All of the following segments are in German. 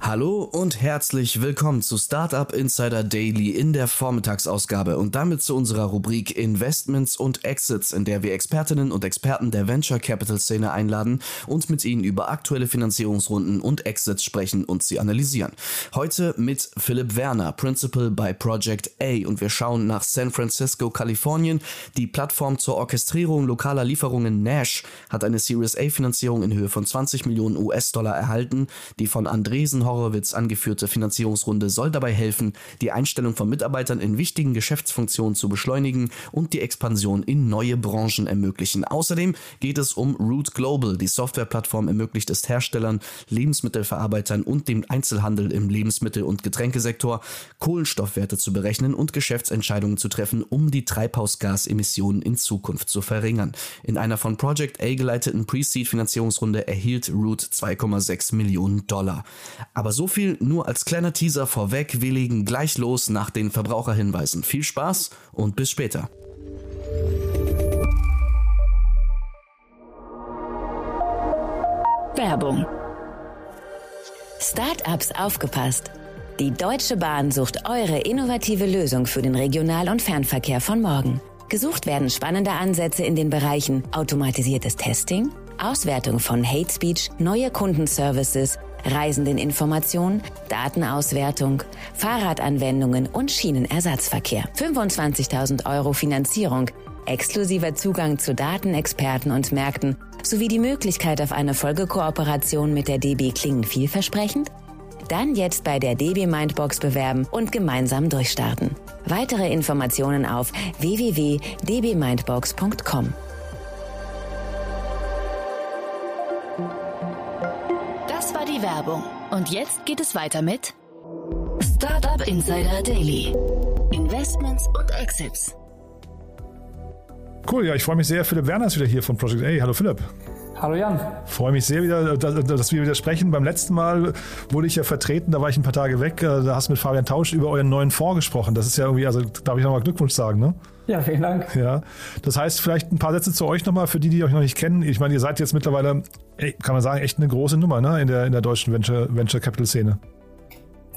Hallo und herzlich willkommen zu Startup Insider Daily in der Vormittagsausgabe und damit zu unserer Rubrik Investments und Exits, in der wir Expertinnen und Experten der Venture Capital Szene einladen und mit ihnen über aktuelle Finanzierungsrunden und Exits sprechen und sie analysieren. Heute mit Philipp Werner, Principal bei Project A und wir schauen nach San Francisco, Kalifornien. Die Plattform zur Orchestrierung lokaler Lieferungen Nash hat eine Series A Finanzierung in Höhe von 20 Millionen US-Dollar erhalten, die von Andresen Horowitz angeführte Finanzierungsrunde soll dabei helfen, die Einstellung von Mitarbeitern in wichtigen Geschäftsfunktionen zu beschleunigen und die Expansion in neue Branchen ermöglichen. Außerdem geht es um Root Global. Die Softwareplattform ermöglicht es Herstellern, Lebensmittelverarbeitern und dem Einzelhandel im Lebensmittel- und Getränkesektor, Kohlenstoffwerte zu berechnen und Geschäftsentscheidungen zu treffen, um die Treibhausgasemissionen in Zukunft zu verringern. In einer von Project A geleiteten Pre-Seed-Finanzierungsrunde erhielt Root 2,6 Millionen Dollar. Aber so viel nur als kleiner Teaser vorweg. Wir legen gleich los nach den Verbraucherhinweisen. Viel Spaß und bis später. Werbung. Startups aufgepasst. Die Deutsche Bahn sucht eure innovative Lösung für den Regional- und Fernverkehr von morgen. Gesucht werden spannende Ansätze in den Bereichen automatisiertes Testing, Auswertung von Hate Speech, neue Kundenservices, Reisendeninformation, Datenauswertung, Fahrradanwendungen und Schienenersatzverkehr. 25.000 Euro Finanzierung, exklusiver Zugang zu Datenexperten und Märkten sowie die Möglichkeit auf eine Folgekooperation mit der DB klingen vielversprechend? Dann jetzt bei der DB Mindbox bewerben und gemeinsam durchstarten. Weitere Informationen auf www.dbmindbox.com. Werbung. Und jetzt geht es weiter mit Startup Insider Daily. Investments und Exits. Cool, ja, ich freue mich sehr. Philipp Werner ist wieder hier von Project A. Hallo Philipp. Hallo Jan. Freue mich sehr wieder, dass wir wieder sprechen. Beim letzten Mal wurde ich ja vertreten, da war ich ein paar Tage weg. Äh, da hast du mit Fabian Tausch über euren neuen Fonds gesprochen. Das ist ja irgendwie, also darf ich nochmal Glückwunsch sagen, ne? Ja, vielen Dank. Ja, das heißt vielleicht ein paar Sätze zu euch nochmal, für die, die euch noch nicht kennen. Ich meine, ihr seid jetzt mittlerweile, kann man sagen, echt eine große Nummer ne? in, der, in der deutschen Venture, Venture Capital Szene.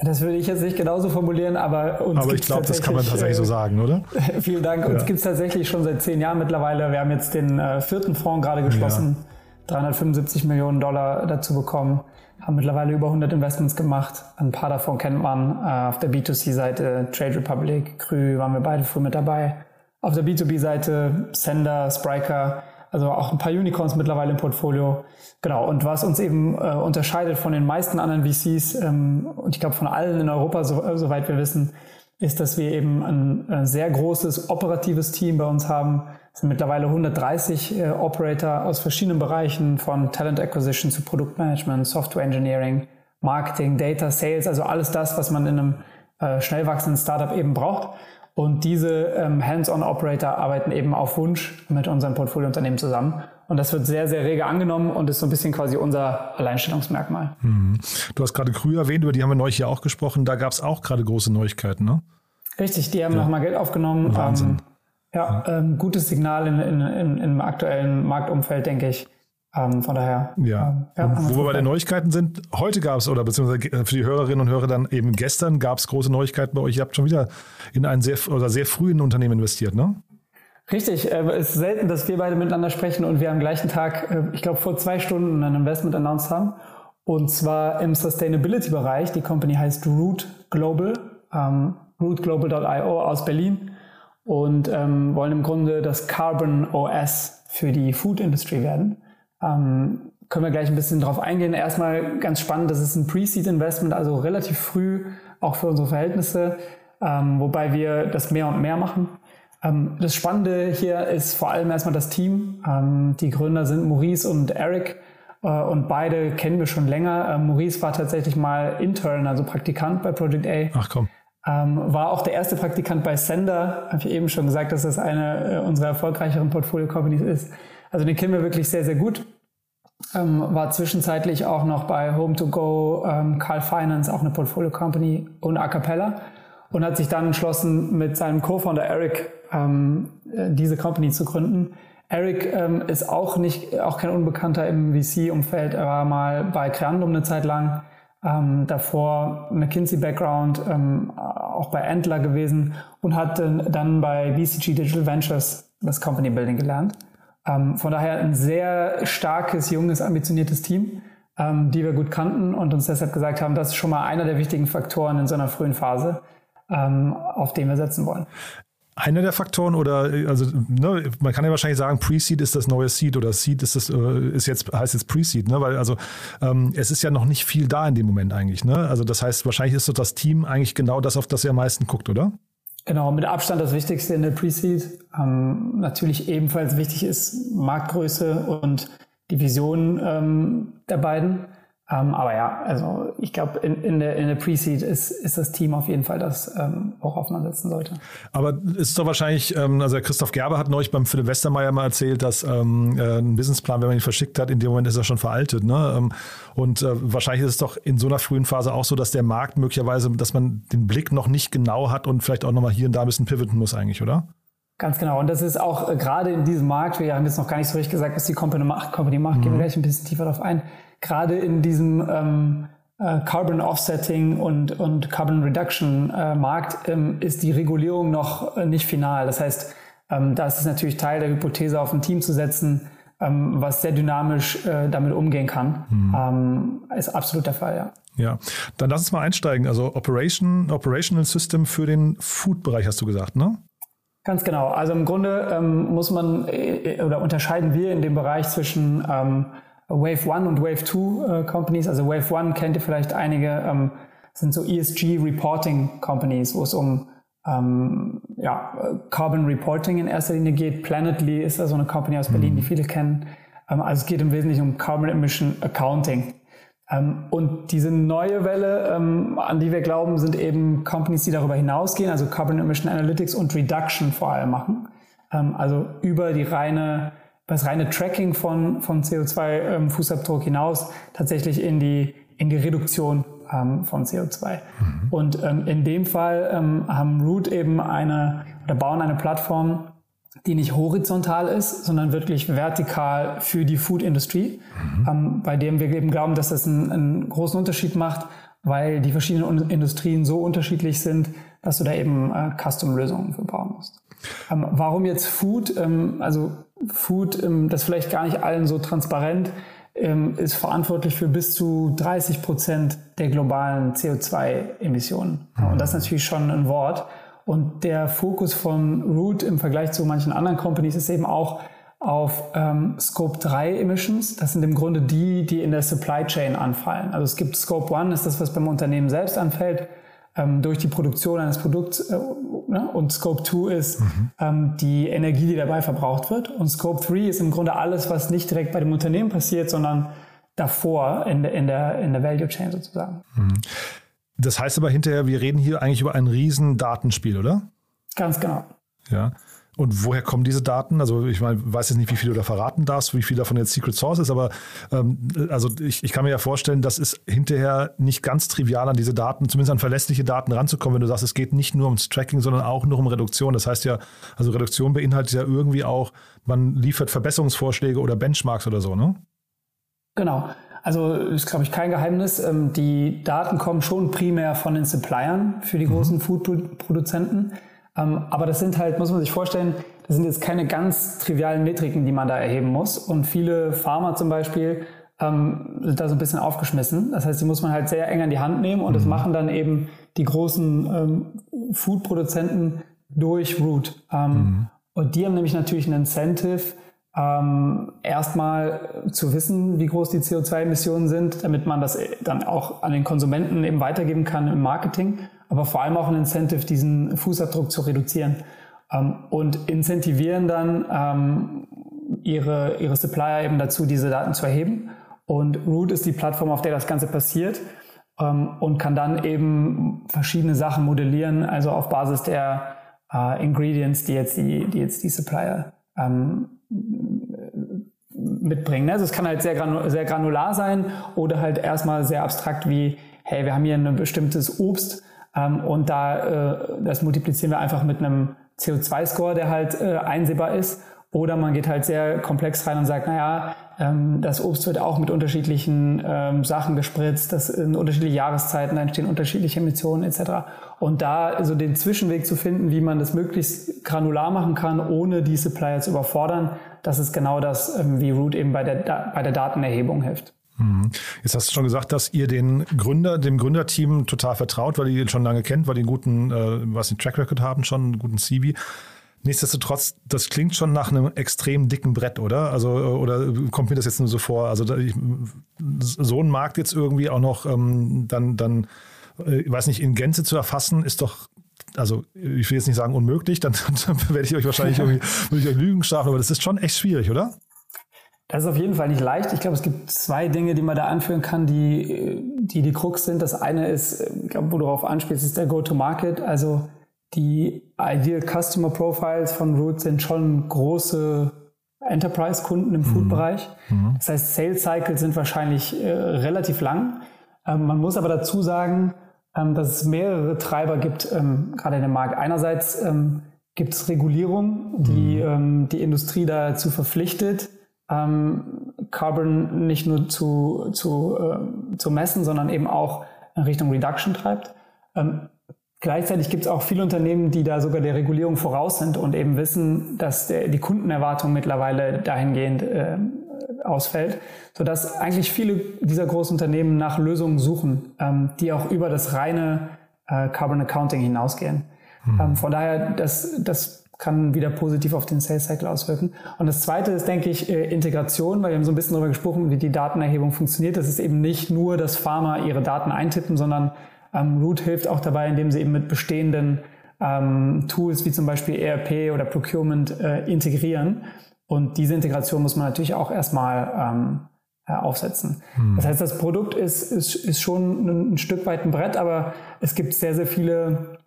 Das würde ich jetzt nicht genauso formulieren, aber uns Aber ich glaube, das kann man tatsächlich so sagen, oder? vielen Dank. Uns ja. gibt es tatsächlich schon seit zehn Jahren mittlerweile. Wir haben jetzt den äh, vierten Fonds gerade geschlossen. Ja 375 Millionen Dollar dazu bekommen, haben mittlerweile über 100 Investments gemacht. Ein paar davon kennt man äh, auf der B2C-Seite Trade Republic, Krü waren wir beide früh mit dabei. Auf der B2B-Seite Sender, Spriker, also auch ein paar Unicorns mittlerweile im Portfolio. Genau, und was uns eben äh, unterscheidet von den meisten anderen VCs ähm, und ich glaube von allen in Europa, so, äh, soweit wir wissen, ist, dass wir eben ein, ein sehr großes operatives Team bei uns haben, es sind mittlerweile 130 äh, Operator aus verschiedenen Bereichen von Talent Acquisition zu Produktmanagement, Software Engineering, Marketing, Data, Sales, also alles das, was man in einem äh, schnell wachsenden Startup eben braucht. Und diese ähm, Hands-on-Operator arbeiten eben auf Wunsch mit unseren Portfoliounternehmen zusammen. Und das wird sehr, sehr rege angenommen und ist so ein bisschen quasi unser Alleinstellungsmerkmal. Mhm. Du hast gerade Krü erwähnt, über die haben wir neulich hier auch gesprochen. Da gab es auch gerade große Neuigkeiten, ne? Richtig, die haben ja. nochmal Geld aufgenommen. Wahnsinn. Ähm, ja, ähm, gutes Signal in, in, in, im aktuellen Marktumfeld, denke ich. Ähm, von daher. Ja. Ähm, ja wo wir bei den Neuigkeiten sind, heute gab es, oder beziehungsweise für die Hörerinnen und Hörer dann eben gestern gab es große Neuigkeiten bei euch. Ihr habt schon wieder in ein sehr oder sehr frühen Unternehmen investiert, ne? Richtig, äh, es ist selten, dass wir beide miteinander sprechen und wir am gleichen Tag, äh, ich glaube vor zwei Stunden ein Investment announced haben. Und zwar im Sustainability-Bereich. Die Company heißt Root Global, ähm, rootglobal.io aus Berlin und ähm, wollen im Grunde das Carbon OS für die Food Industry werden. Ähm, können wir gleich ein bisschen drauf eingehen. Erstmal ganz spannend, das ist ein Pre-Seed Investment, also relativ früh, auch für unsere Verhältnisse, ähm, wobei wir das mehr und mehr machen. Ähm, das Spannende hier ist vor allem erstmal das Team. Ähm, die Gründer sind Maurice und Eric äh, und beide kennen wir schon länger. Äh, Maurice war tatsächlich mal Intern, also Praktikant bei Project A. Ach komm. Ähm, war auch der erste Praktikant bei Sender. Habe ich eben schon gesagt, dass das eine äh, unserer erfolgreicheren Portfolio-Companies ist. Also den kennen wir wirklich sehr, sehr gut. Ähm, war zwischenzeitlich auch noch bei Home2Go, ähm, Carl Finance, auch eine Portfolio-Company und Acapella und hat sich dann entschlossen, mit seinem Co-Founder Eric ähm, äh, diese Company zu gründen. Eric ähm, ist auch nicht, auch kein Unbekannter im VC-Umfeld. Er war mal bei Creandum eine Zeit lang, ähm, davor McKinsey-Background, ähm, auch bei Antler gewesen und hat dann bei BCG Digital Ventures das Company Building gelernt. Ähm, von daher ein sehr starkes, junges, ambitioniertes Team, ähm, die wir gut kannten und uns deshalb gesagt haben, das ist schon mal einer der wichtigen Faktoren in so einer frühen Phase, ähm, auf den wir setzen wollen. Einer der Faktoren oder also ne, man kann ja wahrscheinlich sagen, Pre-Seed ist das neue Seed oder Seed ist das äh, ist jetzt heißt jetzt Pre-Seed, ne? Weil also ähm, es ist ja noch nicht viel da in dem Moment eigentlich, ne? Also das heißt, wahrscheinlich ist so das Team eigentlich genau das, auf das ihr am meisten guckt, oder? Genau, mit Abstand das Wichtigste in der Pre-Seed. Ähm, natürlich ebenfalls wichtig ist Marktgröße und die Vision ähm, der beiden. Ähm, aber ja, also ich glaube, in, in, der, in der Pre-Seed ist, ist das Team auf jeden Fall das, ähm, worauf man setzen sollte. Aber ist doch wahrscheinlich, ähm, also Christoph Gerber hat neulich beim Philipp Westermeier mal erzählt, dass ähm, äh, ein Businessplan, wenn man ihn verschickt hat, in dem Moment ist er schon veraltet. Ne? Ähm, und äh, wahrscheinlich ist es doch in so einer frühen Phase auch so, dass der Markt möglicherweise, dass man den Blick noch nicht genau hat und vielleicht auch nochmal hier und da ein bisschen pivoten muss eigentlich, oder? Ganz genau. Und das ist auch äh, gerade in diesem Markt, wir haben jetzt noch gar nicht so richtig gesagt, was die Company macht, Company macht, mhm. gehen wir gleich ein bisschen tiefer darauf ein gerade in diesem ähm, äh, Carbon Offsetting und, und Carbon Reduction äh, Markt ähm, ist die Regulierung noch äh, nicht final. Das heißt, ähm, da ist es natürlich Teil der Hypothese, auf ein Team zu setzen, ähm, was sehr dynamisch äh, damit umgehen kann. Mhm. Ähm, ist absolut der Fall, ja. Ja, dann lass uns mal einsteigen. Also Operation, Operational System für den Food-Bereich hast du gesagt, ne? Ganz genau. Also im Grunde ähm, muss man äh, äh, oder unterscheiden wir in dem Bereich zwischen ähm, Wave 1 und Wave 2 äh, Companies. Also Wave 1 kennt ihr vielleicht einige, ähm, sind so ESG Reporting Companies, wo es um ähm, ja, Carbon Reporting in erster Linie geht. Planetly ist da so eine Company aus Berlin, die mhm. viele kennen. Ähm, also es geht im Wesentlichen um Carbon Emission Accounting. Ähm, und diese neue Welle, ähm, an die wir glauben, sind eben Companies, die darüber hinausgehen, also Carbon Emission Analytics und Reduction vor allem machen. Ähm, also über die reine das reine Tracking von, von CO2-Fußabdruck ähm, hinaus tatsächlich in die, in die Reduktion ähm, von CO2. Mhm. Und ähm, in dem Fall ähm, haben Root eben eine oder bauen eine Plattform, die nicht horizontal ist, sondern wirklich vertikal für die Food-Industrie, mhm. ähm, bei dem wir eben glauben, dass das einen, einen großen Unterschied macht, weil die verschiedenen Industrien so unterschiedlich sind, dass du da eben äh, Custom-Lösungen für bauen musst. Ähm, warum jetzt Food? Also Food, ähm, das vielleicht gar nicht allen so transparent, ähm, ist verantwortlich für bis zu 30 Prozent der globalen CO2-Emissionen. Und das ist natürlich schon ein Wort. Und der Fokus von Root im Vergleich zu manchen anderen Companies ist eben auch auf ähm, Scope 3 Emissions. Das sind im Grunde die, die in der Supply Chain anfallen. Also es gibt Scope 1, ist das, was beim Unternehmen selbst anfällt ähm, durch die Produktion eines Produkts äh, ne? und Scope 2 ist mhm. ähm, die Energie, die dabei verbraucht wird und Scope 3 ist im Grunde alles, was nicht direkt bei dem Unternehmen passiert, sondern davor in der, in der, in der Value Chain sozusagen. Mhm. Das heißt aber hinterher, wir reden hier eigentlich über ein riesen Datenspiel, oder? Ganz genau. Ja. Und woher kommen diese Daten? Also ich meine, weiß jetzt nicht, wie viel du da verraten darfst, wie viel davon jetzt Secret Source ist, aber ähm, also ich, ich kann mir ja vorstellen, dass es hinterher nicht ganz trivial an diese Daten, zumindest an verlässliche Daten ranzukommen, wenn du sagst, es geht nicht nur ums Tracking, sondern auch nur um Reduktion. Das heißt ja, also Reduktion beinhaltet ja irgendwie auch, man liefert Verbesserungsvorschläge oder Benchmarks oder so, ne? Genau. Also ist, glaube ich, kein Geheimnis. Ähm, die Daten kommen schon primär von den Suppliern für die mhm. großen Food-Produzenten. Ähm, aber das sind halt, muss man sich vorstellen, das sind jetzt keine ganz trivialen Metriken, die man da erheben muss. Und viele Pharma zum Beispiel ähm, sind da so ein bisschen aufgeschmissen. Das heißt, die muss man halt sehr eng an die Hand nehmen und mhm. das machen dann eben die großen ähm, Food-Produzenten durch Root. Ähm, mhm. Und die haben nämlich natürlich ein Incentive, ähm, erstmal zu wissen, wie groß die CO2-Emissionen sind, damit man das dann auch an den Konsumenten eben weitergeben kann im Marketing aber vor allem auch ein Incentive, diesen Fußabdruck zu reduzieren ähm, und incentivieren dann ähm, ihre, ihre Supplier eben dazu, diese Daten zu erheben. Und Root ist die Plattform, auf der das Ganze passiert. ähm, und kann dann eben verschiedene Sachen modellieren, also auf Basis der äh, Ingredients, die jetzt die, die jetzt die Supplier ähm, mitbringen. Also es kann halt sehr, granu sehr granular sein oder halt erstmal sehr abstrakt wie, hey, wir haben hier ein bestimmtes Obst ähm, und da äh, das multiplizieren wir einfach mit einem CO2-Score, der halt äh, einsehbar ist. Oder man geht halt sehr komplex rein und sagt, naja, ähm, das Obst wird auch mit unterschiedlichen ähm, Sachen gespritzt, das in unterschiedliche Jahreszeiten entstehen unterschiedliche Emissionen etc. Und da so den Zwischenweg zu finden, wie man das möglichst granular machen kann, ohne die Supplier zu überfordern, das ist genau das, ähm, wie Root eben bei der, bei der Datenerhebung hilft. Mhm. Jetzt hast du schon gesagt, dass ihr den Gründer, dem Gründerteam total vertraut, weil ihr ihn schon lange kennt, weil die einen guten, äh, was den Track Record haben, schon einen guten CV. Nichtsdestotrotz, das klingt schon nach einem extrem dicken Brett, oder? Also, oder kommt mir das jetzt nur so vor? Also, ich, so einen Markt jetzt irgendwie auch noch ähm, dann, dann, äh, ich weiß nicht, in Gänze zu erfassen, ist doch also ich will jetzt nicht sagen unmöglich, dann, dann werde ich euch wahrscheinlich irgendwie ich euch Lügen strafen, aber das ist schon echt schwierig, oder? Das ist auf jeden Fall nicht leicht. Ich glaube, es gibt zwei Dinge, die man da anführen kann, die die, die Krux sind. Das eine ist, ich glaube, wo du darauf anspielst, ist der Go-to-Market. Also die Ideal Customer Profiles von Root sind schon große Enterprise-Kunden im mhm. Food-Bereich. Mhm. Das heißt, Sales Cycles sind wahrscheinlich äh, relativ lang. Ähm, man muss aber dazu sagen, ähm, dass es mehrere Treiber gibt, ähm, gerade in dem Markt. Einerseits ähm, gibt es Regulierung, die mhm. Ähm, die Industrie dazu verpflichtet, ähm, Carbon nicht nur zu, zu, äh, zu messen, sondern eben auch in Richtung Reduction treibt. Gleichzeitig gibt es auch viele Unternehmen, die da sogar der Regulierung voraus sind und eben wissen, dass der, die Kundenerwartung mittlerweile dahingehend äh, ausfällt, sodass eigentlich viele dieser großen Unternehmen nach Lösungen suchen, ähm, die auch über das reine äh, Carbon Accounting hinausgehen. Mhm. Ähm, von daher, das, das kann wieder positiv auf den Sales Cycle auswirken. Und das zweite ist, denke ich, äh, Integration, weil wir haben so ein bisschen darüber gesprochen, wie die Datenerhebung funktioniert. Das ist eben nicht nur, dass Pharma ihre Daten eintippen, sondern ähm, Root hilft auch dabei, indem sie eben mit bestehenden ähm, Tools wie zum Beispiel ERP oder Procurement äh, integrieren. Und diese Integration muss man natürlich auch erstmal ähm, äh, aufsetzen. Hm. Das heißt, das Produkt ist, ist, ist schon ein, ein Stück weit ein Brett, aber es gibt sehr, sehr viele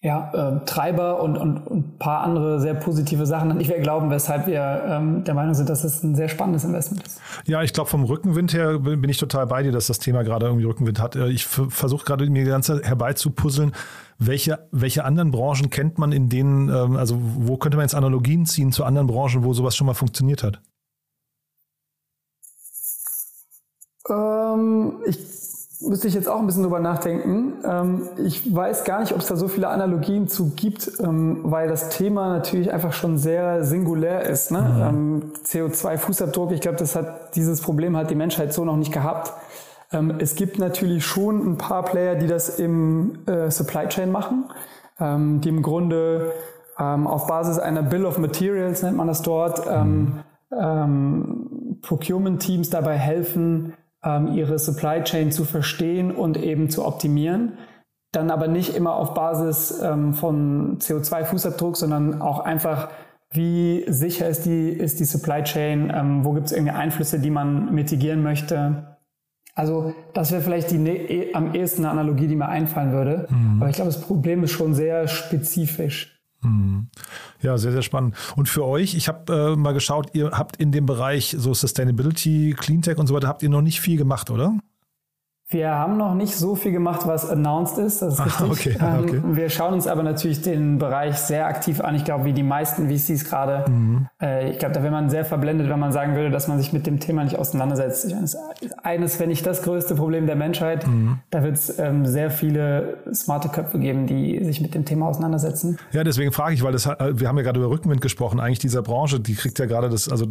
ja, äh, Treiber und, und, und ein paar andere sehr positive Sachen an die wir glauben, weshalb wir ähm, der Meinung sind, dass es ein sehr spannendes Investment ist. Ja, ich glaube, vom Rückenwind her bin ich total bei dir, dass das Thema gerade irgendwie Rückenwind hat. Äh, ich versuche gerade mir ganz herbeizupuzzeln, welche, welche anderen Branchen kennt man, in denen, ähm, also wo könnte man jetzt Analogien ziehen zu anderen Branchen, wo sowas schon mal funktioniert hat? Ähm, ich müsste ich jetzt auch ein bisschen drüber nachdenken. Ähm, ich weiß gar nicht, ob es da so viele Analogien zu gibt, ähm, weil das Thema natürlich einfach schon sehr singulär ist. Ne? Mhm. Ähm, CO2-Fußabdruck, ich glaube, das hat dieses Problem hat die Menschheit so noch nicht gehabt. Es gibt natürlich schon ein paar Player, die das im äh, Supply Chain machen, die im Grunde auf Basis einer Bill of Materials nennt man das dort, mhm. Procurement-Teams dabei helfen, ähm, ihre Supply Chain zu verstehen und eben zu optimieren. Dann aber nicht immer auf Basis ähm, von CO2-Fußabdruck, sondern auch einfach, wie sicher ist die, ist die Supply Chain, ähm, wo gibt es irgendwie Einflüsse, die man mitigieren möchte. Also das wäre vielleicht die ne am ehesten eine Analogie, die mir einfallen würde. Mhm. Aber ich glaube, das Problem ist schon sehr spezifisch. Mhm. Ja, sehr, sehr spannend. Und für euch, ich habe äh, mal geschaut, ihr habt in dem Bereich so Sustainability, Cleantech und so weiter, habt ihr noch nicht viel gemacht, oder? Wir haben noch nicht so viel gemacht, was announced ist. Das ist ah, richtig. Okay, okay. Ähm, wir schauen uns aber natürlich den Bereich sehr aktiv an. Ich glaube, wie die meisten VCs gerade. Mhm. Äh, ich glaube, da wäre man sehr verblendet, wenn man sagen würde, dass man sich mit dem Thema nicht auseinandersetzt. Eines, wenn nicht das größte Problem der Menschheit. Mhm. Da wird es ähm, sehr viele smarte Köpfe geben, die sich mit dem Thema auseinandersetzen. Ja, deswegen frage ich, weil das, wir haben ja gerade über Rückenwind gesprochen. Eigentlich dieser Branche, die kriegt ja gerade das, also,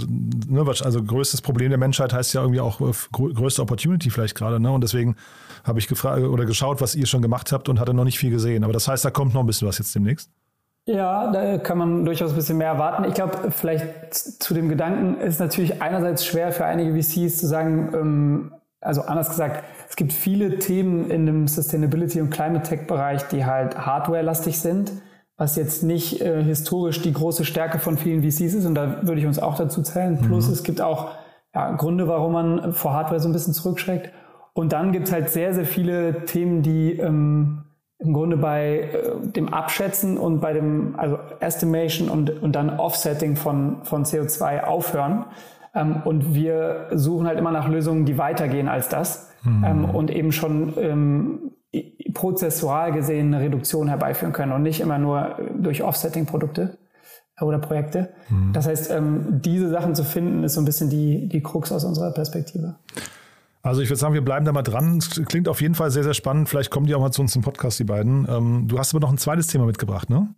ne, also größtes Problem der Menschheit heißt ja irgendwie auch äh, größte Opportunity vielleicht gerade. Ne? Und deswegen deswegen habe ich gefragt oder geschaut, was ihr schon gemacht habt und hatte noch nicht viel gesehen. Aber das heißt, da kommt noch ein bisschen was jetzt demnächst. Ja, da kann man durchaus ein bisschen mehr erwarten. Ich glaube, vielleicht zu dem Gedanken ist natürlich einerseits schwer für einige VCs zu sagen, ähm, also anders gesagt, es gibt viele Themen in dem Sustainability- und Climate-Tech-Bereich, die halt hardware-lastig sind, was jetzt nicht äh, historisch die große Stärke von vielen VCs ist. Und da würde ich uns auch dazu zählen. Plus mhm. es gibt auch ja, Gründe, warum man vor Hardware so ein bisschen zurückschreckt. Und dann gibt es halt sehr, sehr viele Themen, die ähm, im Grunde bei äh, dem Abschätzen und bei dem, also Estimation und, und dann Offsetting von, von CO2 aufhören. Ähm, und wir suchen halt immer nach Lösungen, die weitergehen als das mhm. ähm, und eben schon ähm, prozessual gesehen eine Reduktion herbeiführen können und nicht immer nur durch Offsetting-Produkte oder Projekte. Mhm. Das heißt, ähm, diese Sachen zu finden, ist so ein bisschen die, die Krux aus unserer Perspektive. Also ich würde sagen, wir bleiben da mal dran. Es klingt auf jeden Fall sehr, sehr spannend. Vielleicht kommen die auch mal zu uns im Podcast, die beiden. Ähm, du hast aber noch ein zweites Thema mitgebracht, ne?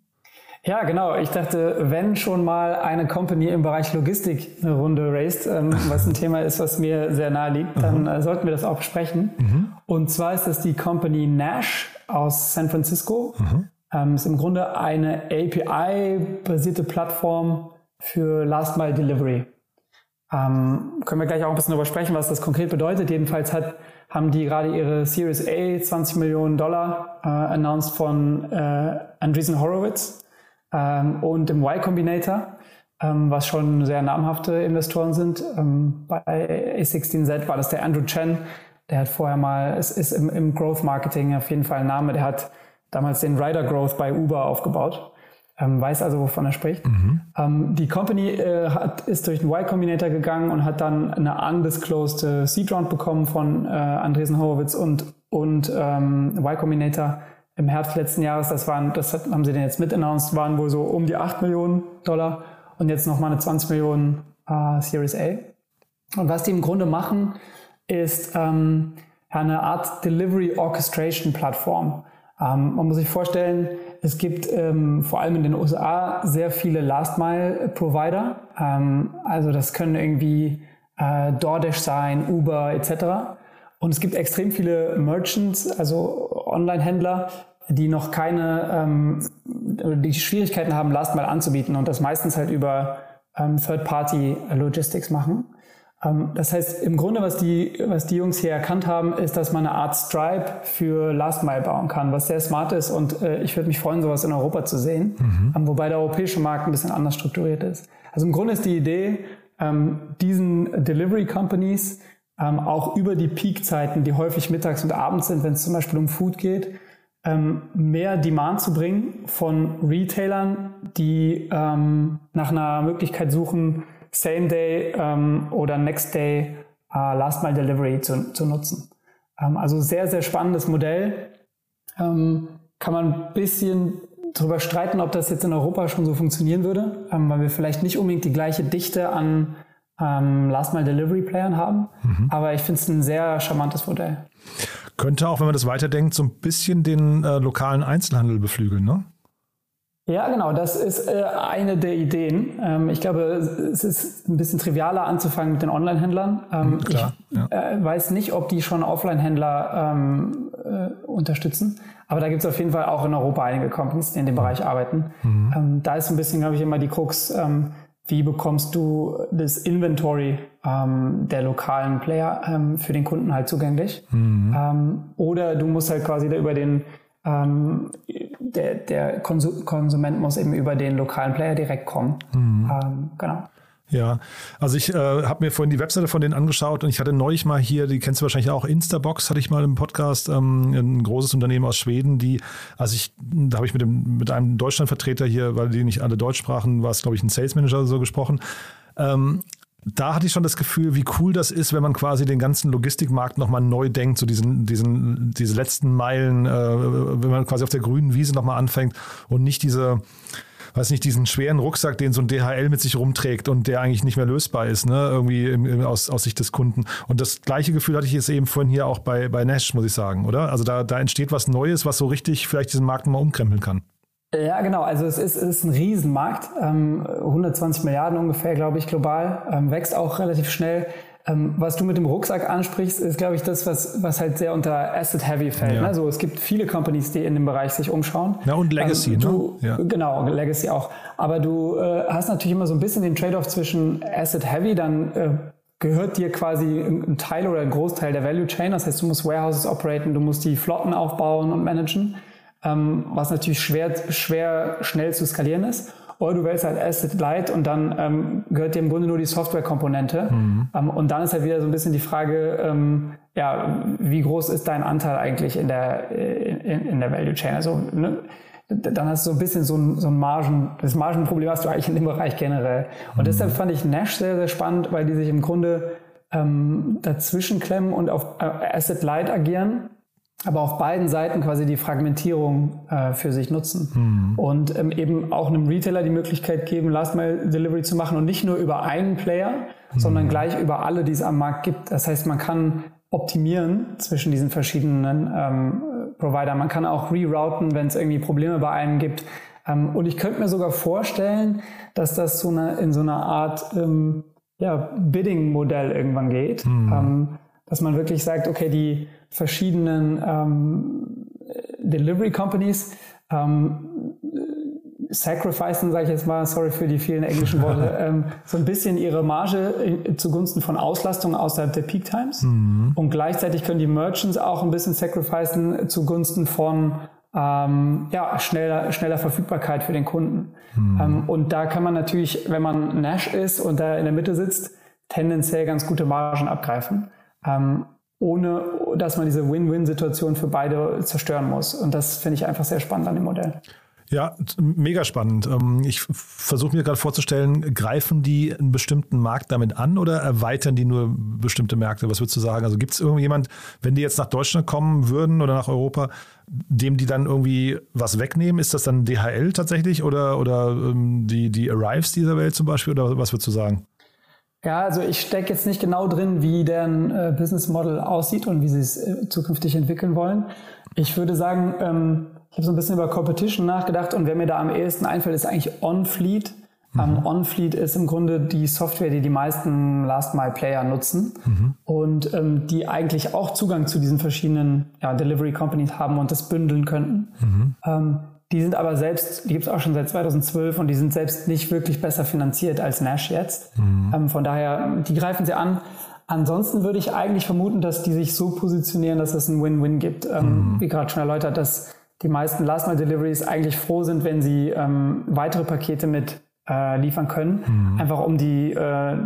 Ja, genau. Ich dachte, wenn schon mal eine Company im Bereich Logistik eine Runde raced, ähm, was ein Thema ist, was mir sehr nahe liegt, dann äh, sollten wir das auch besprechen. Mhm. Und zwar ist das die Company Nash aus San Francisco. Mhm. Ähm, ist im Grunde eine API-basierte Plattform für Last Mile Delivery. Ähm, können wir gleich auch ein bisschen darüber sprechen, was das konkret bedeutet. Jedenfalls hat, haben die gerade ihre Series A 20 Millionen Dollar äh, announced von äh, Andreessen Horowitz ähm, und dem Y Combinator, ähm, was schon sehr namhafte Investoren sind. Ähm, bei A16Z war das der Andrew Chen, der hat vorher mal, es ist im, im Growth Marketing auf jeden Fall ein Name, der hat damals den Rider Growth bei Uber aufgebaut. Ähm, weiß also, wovon er spricht. Mhm. Ähm, die Company äh, hat, ist durch den Y Combinator gegangen und hat dann eine undisclosed äh, Seed Round bekommen von äh, Andresen Horowitz und, und ähm, Y Combinator im Herbst letzten Jahres. Das waren, das hat, haben sie denn jetzt mit announced, waren wohl so um die 8 Millionen Dollar und jetzt nochmal eine 20 Millionen äh, Series A. Und was die im Grunde machen, ist ähm, eine Art Delivery Orchestration Plattform. Ähm, man muss sich vorstellen, es gibt ähm, vor allem in den USA sehr viele Last-Mile-Provider. Ähm, also das können irgendwie äh, DoorDash sein, Uber etc. Und es gibt extrem viele Merchants, also Online-Händler, die noch keine, ähm, die Schwierigkeiten haben, Last-Mile anzubieten und das meistens halt über ähm, Third-Party-Logistics machen. Ähm, das heißt, im Grunde, was die, was die Jungs hier erkannt haben, ist, dass man eine Art Stripe für Last Mile bauen kann, was sehr smart ist und äh, ich würde mich freuen, sowas in Europa zu sehen, mhm. ähm, wobei der europäische Markt ein bisschen anders strukturiert ist. Also im Grunde ist die Idee, ähm, diesen Delivery Companies ähm, auch über die Peak-Zeiten, die häufig mittags und abends sind, wenn es zum Beispiel um Food geht, ähm, mehr Demand zu bringen von Retailern, die ähm, nach einer Möglichkeit suchen, Same Day ähm, oder Next Day äh, Last Mile Delivery zu, zu nutzen. Ähm, also sehr, sehr spannendes Modell. Ähm, kann man ein bisschen darüber streiten, ob das jetzt in Europa schon so funktionieren würde, ähm, weil wir vielleicht nicht unbedingt die gleiche Dichte an ähm, Last Mile Delivery Playern haben. Mhm. Aber ich finde es ein sehr charmantes Modell. Könnte auch, wenn man das weiterdenkt, so ein bisschen den äh, lokalen Einzelhandel beflügeln, ne? Ja, genau, das ist äh, eine der Ideen. Ähm, ich glaube, es ist ein bisschen trivialer anzufangen mit den Online-Händlern. Ähm, mhm, ich ja. äh, weiß nicht, ob die schon Offline-Händler ähm, äh, unterstützen, aber da gibt es auf jeden Fall auch in Europa einige Companies, die in dem Bereich arbeiten. Mhm. Ähm, da ist ein bisschen, glaube ich, immer die Krux, ähm, wie bekommst du das Inventory ähm, der lokalen Player für den Kunden halt zugänglich? Mhm. oder du musst halt quasi da über den der, der Konsument muss eben über den lokalen Player direkt kommen. Mhm. Ähm, genau. Ja, also ich äh, habe mir vorhin die Webseite von denen angeschaut und ich hatte neulich mal hier, die kennst du wahrscheinlich auch, Instabox hatte ich mal im Podcast, ähm, ein großes Unternehmen aus Schweden, die, also ich, da habe ich mit, dem, mit einem Deutschlandvertreter hier, weil die nicht alle Deutsch sprachen, war es glaube ich ein Sales Manager oder so gesprochen. Ähm, da hatte ich schon das Gefühl, wie cool das ist, wenn man quasi den ganzen Logistikmarkt nochmal neu denkt, so diesen, diesen, diese letzten Meilen, äh, wenn man quasi auf der grünen Wiese nochmal anfängt und nicht diese, weiß nicht, diesen schweren Rucksack, den so ein DHL mit sich rumträgt und der eigentlich nicht mehr lösbar ist, ne, irgendwie im, im, aus, aus Sicht des Kunden. Und das gleiche Gefühl hatte ich jetzt eben vorhin hier auch bei, bei Nash, muss ich sagen, oder? Also da, da entsteht was Neues, was so richtig vielleicht diesen Markt nochmal umkrempeln kann. Ja, genau. Also es ist, es ist ein Riesenmarkt, ähm, 120 Milliarden ungefähr, glaube ich, global, ähm, wächst auch relativ schnell. Ähm, was du mit dem Rucksack ansprichst, ist, glaube ich, das, was, was halt sehr unter Asset-Heavy fällt. Ja. Ne? Also es gibt viele Companies, die in dem Bereich sich umschauen. Ja, und Legacy, ähm, du, ne? Ja. Genau, Legacy auch. Aber du äh, hast natürlich immer so ein bisschen den Trade-off zwischen Asset-Heavy, dann äh, gehört dir quasi ein Teil oder ein Großteil der Value Chain. Das heißt, du musst Warehouses operaten, du musst die Flotten aufbauen und managen ähm, was natürlich schwer, schwer schnell zu skalieren ist. oder du wählst halt Asset Light und dann ähm, gehört dir im Grunde nur die Softwarekomponente. Mhm. Ähm, und dann ist halt wieder so ein bisschen die Frage, ähm, ja, wie groß ist dein Anteil eigentlich in der, in, in der Value Chain? Also, ne? dann hast du so ein bisschen so ein, so ein Margen, das Margenproblem hast du eigentlich in dem Bereich generell. Und mhm. deshalb fand ich Nash sehr, sehr spannend, weil die sich im Grunde ähm, dazwischen klemmen und auf äh, Asset Light agieren, aber auf beiden Seiten quasi die Fragmentierung äh, für sich nutzen mhm. und ähm, eben auch einem Retailer die Möglichkeit geben, Last Mile Delivery zu machen und nicht nur über einen Player, mhm. sondern gleich über alle, die es am Markt gibt. Das heißt, man kann optimieren zwischen diesen verschiedenen ähm, Provider. Man kann auch rerouten, wenn es irgendwie Probleme bei einem gibt. Ähm, und ich könnte mir sogar vorstellen, dass das so eine, in so einer Art ähm, ja, Bidding-Modell irgendwann geht. Mhm. Ähm, dass man wirklich sagt, okay, die verschiedenen ähm, Delivery Companies ähm, sacrificen, sage ich jetzt mal, sorry für die vielen englischen Worte, ähm, so ein bisschen ihre Marge zugunsten von Auslastung außerhalb der Peak Times. Mhm. Und gleichzeitig können die Merchants auch ein bisschen sacrificen zugunsten von ähm, ja, schneller, schneller Verfügbarkeit für den Kunden. Mhm. Ähm, und da kann man natürlich, wenn man Nash ist und da in der Mitte sitzt, tendenziell ganz gute Margen abgreifen. Ähm, ohne dass man diese Win-Win-Situation für beide zerstören muss. Und das finde ich einfach sehr spannend an dem Modell. Ja, mega spannend. Ähm, ich versuche mir gerade vorzustellen, greifen die einen bestimmten Markt damit an oder erweitern die nur bestimmte Märkte? Was würdest du sagen? Also gibt es irgendjemand, wenn die jetzt nach Deutschland kommen würden oder nach Europa, dem die dann irgendwie was wegnehmen? Ist das dann DHL tatsächlich oder, oder ähm, die, die Arrives dieser Welt zum Beispiel oder was würdest du sagen? Ja, also ich stecke jetzt nicht genau drin, wie deren äh, Business Model aussieht und wie sie es äh, zukünftig entwickeln wollen. Ich würde sagen, ähm, ich habe so ein bisschen über Competition nachgedacht und wer mir da am ehesten einfällt, ist eigentlich OnFleet. Mhm. Um, OnFleet ist im Grunde die Software, die die meisten Last-Mile-Player nutzen mhm. und ähm, die eigentlich auch Zugang zu diesen verschiedenen ja, Delivery Companies haben und das bündeln könnten. Mhm. Ähm, die sind aber selbst, die gibt es auch schon seit 2012 und die sind selbst nicht wirklich besser finanziert als Nash jetzt. Mhm. Ähm, von daher, die greifen sie an. Ansonsten würde ich eigentlich vermuten, dass die sich so positionieren, dass es ein Win-Win gibt. Ähm, mhm. Wie gerade schon erläutert, dass die meisten Last-Mile-Deliveries eigentlich froh sind, wenn sie ähm, weitere Pakete mit äh, liefern können, mhm. einfach um die äh,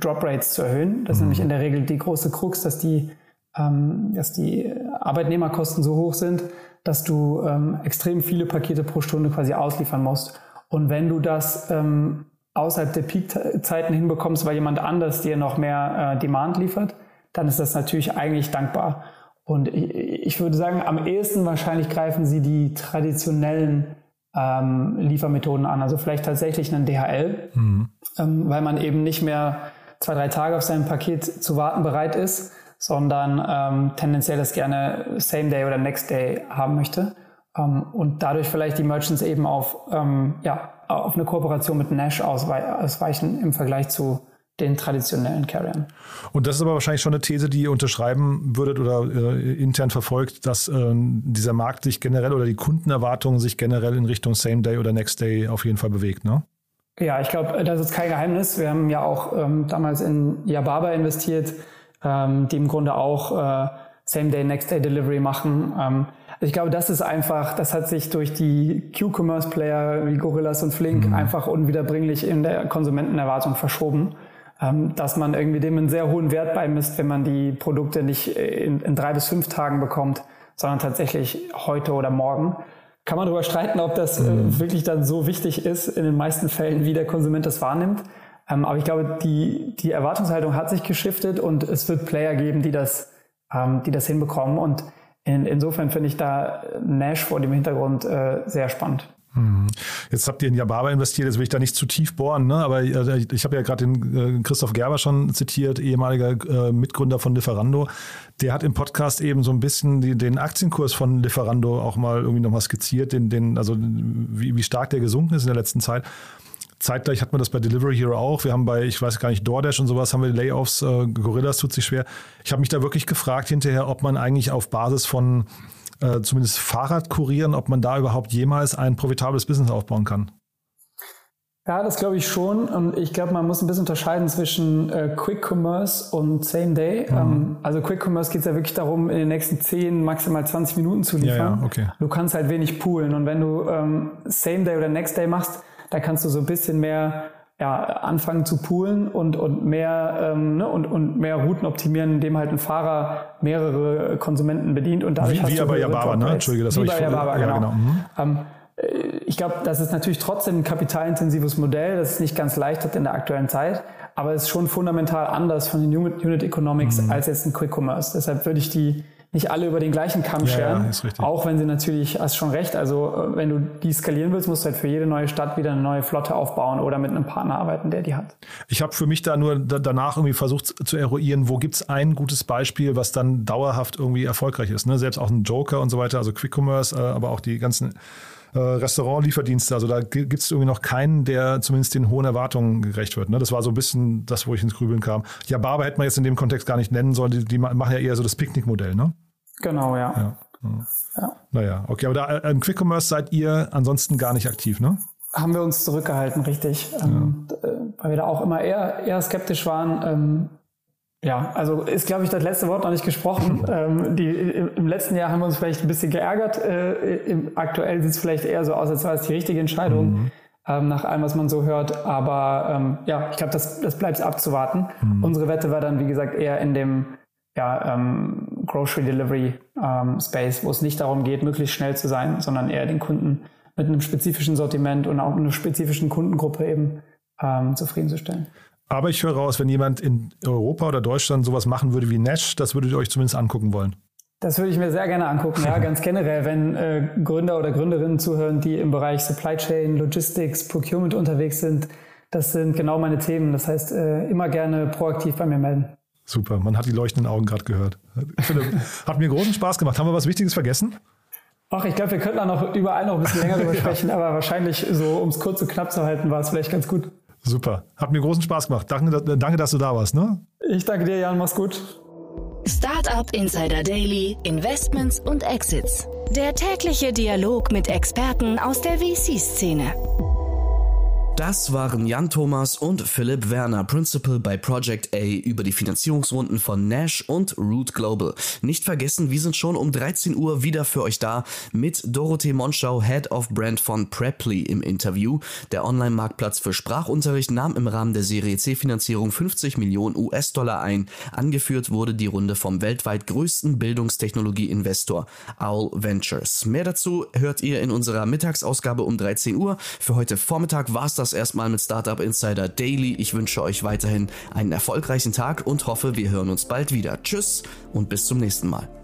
Drop-Rates zu erhöhen. Das ist mhm. nämlich in der Regel die große Krux, dass die, ähm, dass die Arbeitnehmerkosten so hoch sind, dass du ähm, extrem viele Pakete pro Stunde quasi ausliefern musst. Und wenn du das ähm, außerhalb der Peak-Zeiten hinbekommst, weil jemand anders dir noch mehr äh, Demand liefert, dann ist das natürlich eigentlich dankbar. Und ich würde sagen, am ehesten wahrscheinlich greifen sie die traditionellen ähm, Liefermethoden an. Also vielleicht tatsächlich einen DHL, mhm. ähm, weil man eben nicht mehr zwei, drei Tage auf sein Paket zu warten bereit ist, sondern ähm, tendenziell das gerne Same Day oder Next Day haben möchte. Ähm, und dadurch vielleicht die Merchants eben auf, ähm, ja, auf eine Kooperation mit Nash ausweichen im Vergleich zu den traditionellen Carriern. Und das ist aber wahrscheinlich schon eine These, die ihr unterschreiben würdet oder äh, intern verfolgt, dass äh, dieser Markt sich generell oder die Kundenerwartungen sich generell in Richtung Same Day oder Next Day auf jeden Fall bewegt, ne? Ja, ich glaube, das ist kein Geheimnis. Wir haben ja auch ähm, damals in Yababa investiert, ähm, die im Grunde auch äh, Same Day, Next Day Delivery machen. Ähm, ich glaube, das ist einfach, das hat sich durch die Q-Commerce-Player wie Gorillas und Flink mhm. einfach unwiederbringlich in der Konsumentenerwartung verschoben. Ähm, dass man irgendwie dem einen sehr hohen Wert beimisst, wenn man die Produkte nicht in, in drei bis fünf Tagen bekommt, sondern tatsächlich heute oder morgen. Kann man darüber streiten, ob das äh, mhm. wirklich dann so wichtig ist, in den meisten Fällen, wie der Konsument das wahrnimmt. Ähm, aber ich glaube, die, die Erwartungshaltung hat sich geschiftet und es wird Player geben, die das, ähm, die das hinbekommen. Und in, insofern finde ich da Nash vor dem Hintergrund äh, sehr spannend. Mhm. Jetzt habt ihr in Yababa investiert, jetzt will ich da nicht zu tief bohren, ne? aber äh, ich habe ja gerade den äh, Christoph Gerber schon zitiert, ehemaliger äh, Mitgründer von Lieferando. Der hat im Podcast eben so ein bisschen den Aktienkurs von Lieferando auch mal irgendwie nochmal skizziert, den, den, also wie, wie stark der gesunken ist in der letzten Zeit. Zeitgleich hat man das bei Delivery Hero auch. Wir haben bei, ich weiß gar nicht, DoorDash und sowas, haben wir Layoffs, äh, Gorillas tut sich schwer. Ich habe mich da wirklich gefragt hinterher, ob man eigentlich auf Basis von äh, zumindest Fahrradkurieren, ob man da überhaupt jemals ein profitables Business aufbauen kann. Ja, das glaube ich schon. Und ich glaube, man muss ein bisschen unterscheiden zwischen äh, Quick Commerce und Same Day. Mhm. Ähm, also Quick Commerce geht es ja wirklich darum, in den nächsten 10, maximal 20 Minuten zu liefern. Ja, ja, okay. Du kannst halt wenig poolen. Und wenn du ähm, Same Day oder Next Day machst, da kannst du so ein bisschen mehr ja, anfangen zu poolen und, und mehr ähm, ne, und, und mehr Routen optimieren, indem halt ein Fahrer mehrere Konsumenten bedient und dadurch wie, hast wie du bei Yababa, ne? Entschuldige, das wie bei Yababa, genau. Ja, genau. Mhm. Ähm, äh, ich glaube, das ist natürlich trotzdem ein kapitalintensives Modell, das ist nicht ganz leicht hat in der aktuellen Zeit, aber es ist schon fundamental anders von den Unit Economics mhm. als jetzt ein Quick Commerce. Deshalb würde ich die nicht alle über den gleichen Kamm scheren. Ja, auch wenn sie natürlich, hast schon recht, also äh, wenn du die skalieren willst, musst du halt für jede neue Stadt wieder eine neue Flotte aufbauen oder mit einem Partner arbeiten, der die hat. Ich habe für mich da nur danach irgendwie versucht zu eruieren, wo gibt es ein gutes Beispiel, was dann dauerhaft irgendwie erfolgreich ist. Ne? Selbst auch ein Joker und so weiter, also Quick Commerce, äh, aber auch die ganzen äh, Restaurant-Lieferdienste. Also da gibt es irgendwie noch keinen, der zumindest den hohen Erwartungen gerecht wird. Ne? Das war so ein bisschen das, wo ich ins Grübeln kam. Ja, Barber hätte man jetzt in dem Kontext gar nicht nennen sollen. Die, die machen ja eher so das Picknick-Modell, ne? Genau, ja. ja. ja. Naja, okay, aber da, äh, im Quick Commerce seid ihr ansonsten gar nicht aktiv, ne? Haben wir uns zurückgehalten, richtig. Ja. Ähm, weil wir da auch immer eher, eher skeptisch waren. Ähm, ja, also ist, glaube ich, das letzte Wort noch nicht gesprochen. ähm, die, Im letzten Jahr haben wir uns vielleicht ein bisschen geärgert. Äh, im, aktuell sieht es vielleicht eher so aus, als war es die richtige Entscheidung, mhm. ähm, nach allem, was man so hört. Aber ähm, ja, ich glaube, das, das bleibt abzuwarten. Mhm. Unsere Wette war dann, wie gesagt, eher in dem ja, ähm, Grocery Delivery ähm, Space, wo es nicht darum geht, möglichst schnell zu sein, sondern eher den Kunden mit einem spezifischen Sortiment und auch einer spezifischen Kundengruppe eben ähm, zufriedenzustellen. Aber ich höre raus, wenn jemand in Europa oder Deutschland sowas machen würde wie Nash, das würdet ihr euch zumindest angucken wollen. Das würde ich mir sehr gerne angucken, ja, ganz generell, wenn äh, Gründer oder Gründerinnen zuhören, die im Bereich Supply Chain, Logistics, Procurement unterwegs sind. Das sind genau meine Themen. Das heißt, äh, immer gerne proaktiv bei mir melden. Super, man hat die leuchtenden Augen gerade gehört. Finde, hat mir großen Spaß gemacht. Haben wir was Wichtiges vergessen? Ach, ich glaube, wir könnten da noch überall noch ein bisschen länger drüber sprechen, aber wahrscheinlich so, um es kurz und knapp zu halten, war es vielleicht ganz gut. Super, hat mir großen Spaß gemacht. Danke, danke, dass du da warst. Ne? Ich danke dir, Jan, mach's gut. Startup Insider Daily, Investments und Exits. Der tägliche Dialog mit Experten aus der VC-Szene. Das waren Jan Thomas und Philipp Werner, Principal bei Project A, über die Finanzierungsrunden von Nash und Root Global. Nicht vergessen, wir sind schon um 13 Uhr wieder für euch da mit Dorothee Monschau, Head of Brand von Preply im Interview. Der Online-Marktplatz für Sprachunterricht nahm im Rahmen der Serie C-Finanzierung 50 Millionen US-Dollar ein. Angeführt wurde die Runde vom weltweit größten Bildungstechnologie-Investor Owl Ventures. Mehr dazu hört ihr in unserer Mittagsausgabe um 13 Uhr. Für heute Vormittag war es das das erstmal mit Startup Insider Daily. Ich wünsche euch weiterhin einen erfolgreichen Tag und hoffe, wir hören uns bald wieder. Tschüss und bis zum nächsten Mal.